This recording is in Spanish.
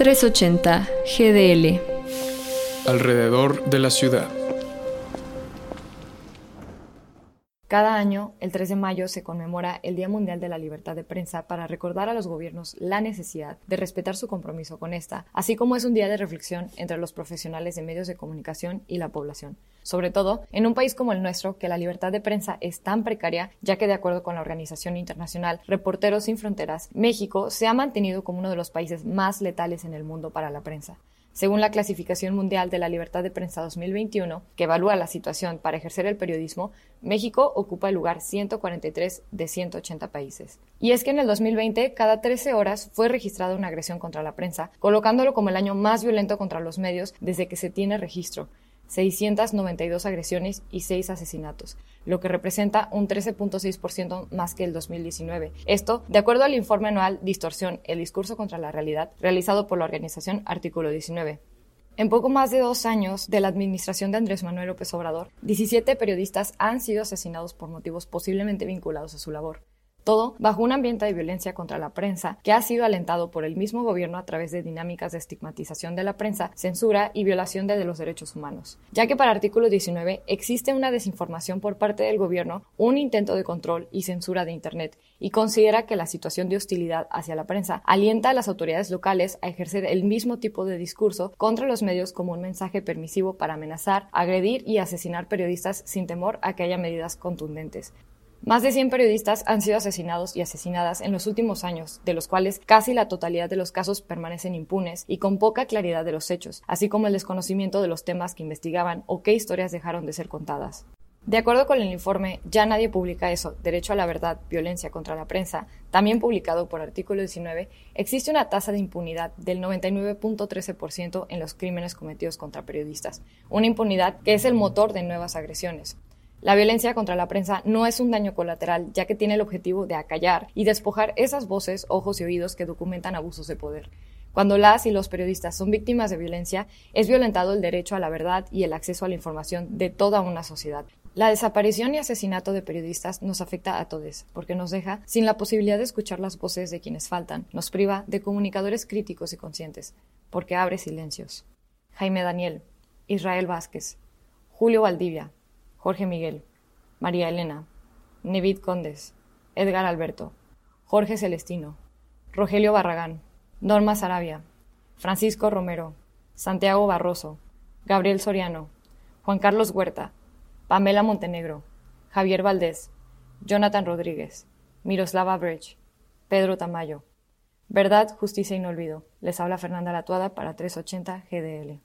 380 GDL. Alrededor de la ciudad. Cada año, el 3 de mayo, se conmemora el Día Mundial de la Libertad de Prensa para recordar a los gobiernos la necesidad de respetar su compromiso con esta, así como es un día de reflexión entre los profesionales de medios de comunicación y la población. Sobre todo, en un país como el nuestro, que la libertad de prensa es tan precaria, ya que de acuerdo con la Organización Internacional Reporteros Sin Fronteras, México se ha mantenido como uno de los países más letales en el mundo para la prensa. Según la Clasificación Mundial de la Libertad de Prensa 2021, que evalúa la situación para ejercer el periodismo, México ocupa el lugar 143 de 180 países. Y es que en el 2020, cada 13 horas fue registrada una agresión contra la prensa, colocándolo como el año más violento contra los medios desde que se tiene registro. 692 agresiones y 6 asesinatos, lo que representa un 13.6% más que el 2019. Esto, de acuerdo al informe anual Distorsión, el discurso contra la realidad, realizado por la organización Artículo 19. En poco más de dos años de la administración de Andrés Manuel López Obrador, 17 periodistas han sido asesinados por motivos posiblemente vinculados a su labor. Todo bajo un ambiente de violencia contra la prensa que ha sido alentado por el mismo gobierno a través de dinámicas de estigmatización de la prensa, censura y violación de los derechos humanos. Ya que para artículo 19 existe una desinformación por parte del gobierno, un intento de control y censura de Internet, y considera que la situación de hostilidad hacia la prensa alienta a las autoridades locales a ejercer el mismo tipo de discurso contra los medios como un mensaje permisivo para amenazar, agredir y asesinar periodistas sin temor a que haya medidas contundentes. Más de 100 periodistas han sido asesinados y asesinadas en los últimos años, de los cuales casi la totalidad de los casos permanecen impunes y con poca claridad de los hechos, así como el desconocimiento de los temas que investigaban o qué historias dejaron de ser contadas. De acuerdo con el informe Ya nadie publica eso, Derecho a la verdad, violencia contra la prensa, también publicado por artículo 19, existe una tasa de impunidad del 99.13% en los crímenes cometidos contra periodistas, una impunidad que es el motor de nuevas agresiones. La violencia contra la prensa no es un daño colateral, ya que tiene el objetivo de acallar y despojar esas voces, ojos y oídos que documentan abusos de poder. Cuando las y los periodistas son víctimas de violencia, es violentado el derecho a la verdad y el acceso a la información de toda una sociedad. La desaparición y asesinato de periodistas nos afecta a todos, porque nos deja sin la posibilidad de escuchar las voces de quienes faltan, nos priva de comunicadores críticos y conscientes, porque abre silencios. Jaime Daniel, Israel Vázquez, Julio Valdivia, Jorge Miguel, María Elena, Nevid Condes, Edgar Alberto, Jorge Celestino, Rogelio Barragán, Norma Sarabia, Francisco Romero, Santiago Barroso, Gabriel Soriano, Juan Carlos Huerta, Pamela Montenegro, Javier Valdés, Jonathan Rodríguez, Miroslava Bridge, Pedro Tamayo. Verdad, justicia y no olvido. Les habla Fernanda Latuada para 380 GDL.